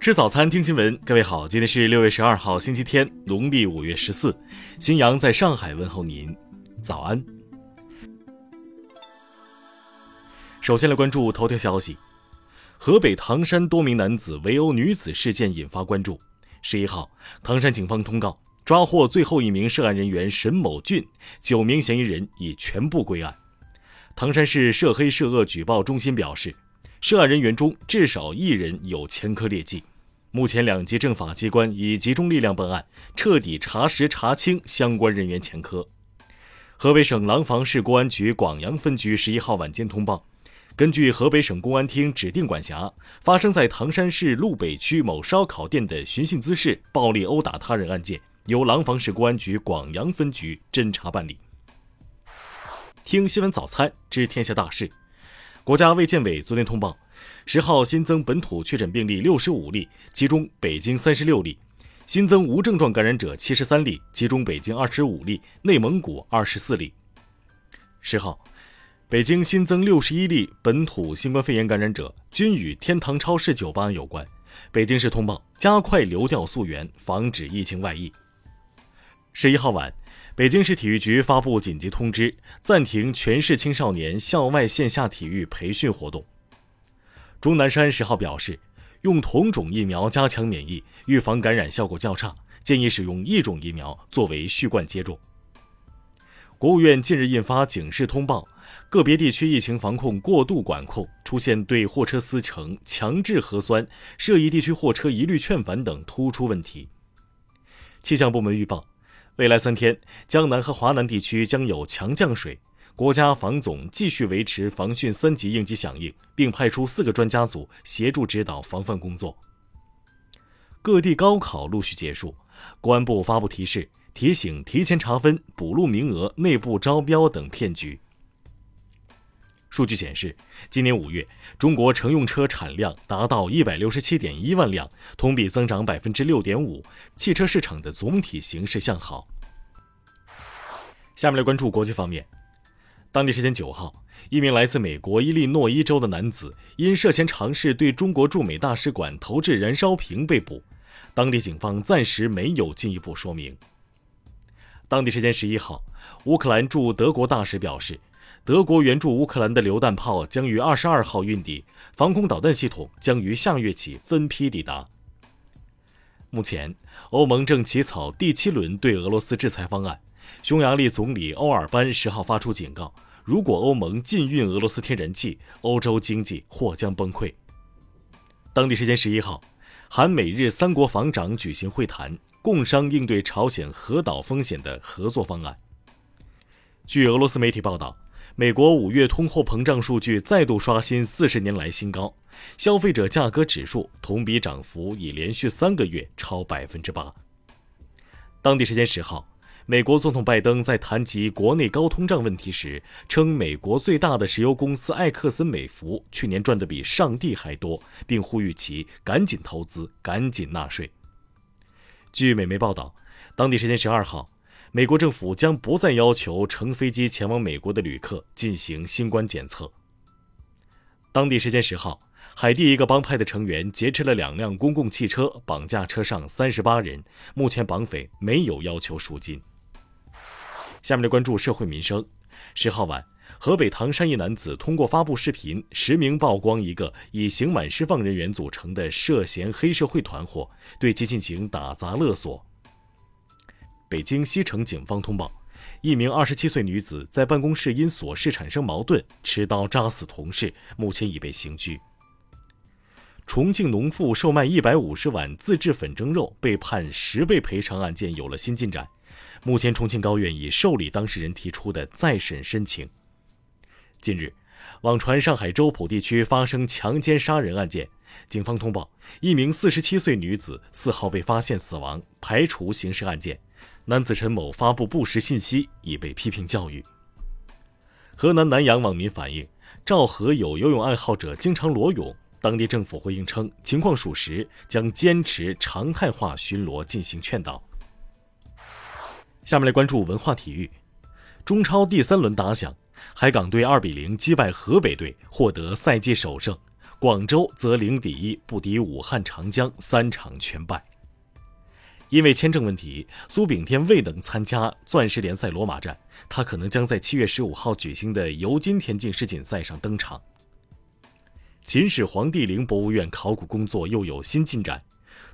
吃早餐，听新闻。各位好，今天是六月十二号，星期天，农历五月十四。新阳在上海问候您，早安。首先来关注头条消息：河北唐山多名男子围殴女子事件引发关注。十一号，唐山警方通告抓获最后一名涉案人员沈某俊，九名嫌疑人已全部归案。唐山市涉黑涉恶举报中心表示，涉案人员中至少一人有前科劣迹。目前，两级政法机关已集中力量办案，彻底查实查清相关人员前科。河北省廊坊市公安局广阳分局十一号晚间通报，根据河北省公安厅指定管辖，发生在唐山市路北区某烧烤店的寻衅滋事、暴力殴打他人案件，由廊坊市公安局广阳分局侦查办理。听新闻早餐知天下大事，国家卫健委昨天通报。十号新增本土确诊病例六十五例，其中北京三十六例；新增无症状感染者七十三例，其中北京二十五例，内蒙古二十四例。十号，北京新增六十一例本土新冠肺炎感染者，均与天堂超市酒吧有关。北京市通报，加快流调溯源，防止疫情外溢。十一号晚，北京市体育局发布紧急通知，暂停全市青少年校外线下体育培训活动。钟南山十号表示，用同种疫苗加强免疫，预防感染效果较差，建议使用异种疫苗作为续贯接种。国务院近日印发警示通报，个别地区疫情防控过度管控，出现对货车司乘强制核酸、涉疫地区货车一律劝返等突出问题。气象部门预报，未来三天，江南和华南地区将有强降水。国家防总继续维持防汛三级应急响应，并派出四个专家组协助指导防范工作。各地高考陆续结束，公安部发布提示，提醒提前查分、补录名额、内部招标等骗局。数据显示，今年五月，中国乘用车产量达到一百六十七点一万辆，同比增长百分之六点五，汽车市场的总体形势向好。下面来关注国际方面。当地时间九号，一名来自美国伊利诺伊州的男子因涉嫌尝试对中国驻美大使馆投掷燃烧瓶被捕，当地警方暂时没有进一步说明。当地时间十一号，乌克兰驻德国大使表示，德国援助乌克兰的榴弹炮将于二十二号运抵，防空导弹系统将于下月起分批抵达。目前，欧盟正起草第七轮对俄罗斯制裁方案。匈牙利总理欧尔班十号发出警告：如果欧盟禁运俄罗斯天然气，欧洲经济或将崩溃。当地时间十一号，韩美日三国防长举行会谈，共商应对朝鲜核岛风险的合作方案。据俄罗斯媒体报道，美国五月通货膨胀数据再度刷新四十年来新高，消费者价格指数同比涨幅已连续三个月超百分之八。当地时间十号。美国总统拜登在谈及国内高通胀问题时，称美国最大的石油公司埃克森美孚去年赚的比上帝还多，并呼吁其赶紧投资、赶紧纳税。据美媒报道，当地时间十二号，美国政府将不再要求乘飞机前往美国的旅客进行新冠检测。当地时间十号，海地一个帮派的成员劫持了两辆公共汽车，绑架车上三十八人，目前绑匪没有要求赎金。下面来关注社会民生。十号晚，河北唐山一男子通过发布视频实名曝光一个以刑满释放人员组成的涉嫌黑社会团伙，对其进行打砸勒索。北京西城警方通报，一名二十七岁女子在办公室因琐事产生矛盾，持刀扎死同事，目前已被刑拘。重庆农妇售卖一百五十碗自制粉蒸肉被判十倍赔偿案件有了新进展。目前，重庆高院已受理当事人提出的再审申请。近日，网传上海周浦地区发生强奸杀人案件，警方通报，一名四十七岁女子四号被发现死亡，排除刑事案件。男子陈某发布不实信息，已被批评教育。河南南阳网民反映，赵河有游泳爱好者经常裸泳，当地政府回应称，情况属实，将坚持常态化巡逻进行劝导。下面来关注文化体育。中超第三轮打响，海港队二比零击败河北队，获得赛季首胜。广州则零比一不敌武汉长江，三场全败。因为签证问题，苏炳添未能参加钻石联赛罗马站，他可能将在七月十五号举行的尤金田径世锦赛上登场。秦始皇帝陵博物院考古工作又有新进展，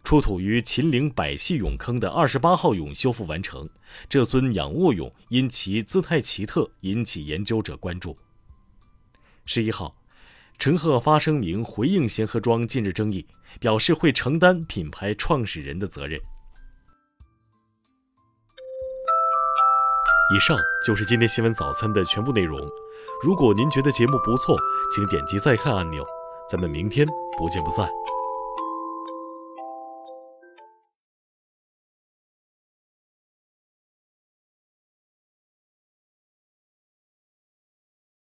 出土于秦陵百戏俑坑的二十八号俑修复完成，这尊仰卧俑因其姿态奇特，引起研究者关注。十一号，陈赫发声明回应贤合庄近日争议，表示会承担品牌创始人的责任。以上就是今天新闻早餐的全部内容。如果您觉得节目不错，请点击再看按钮。咱们明天不见不散。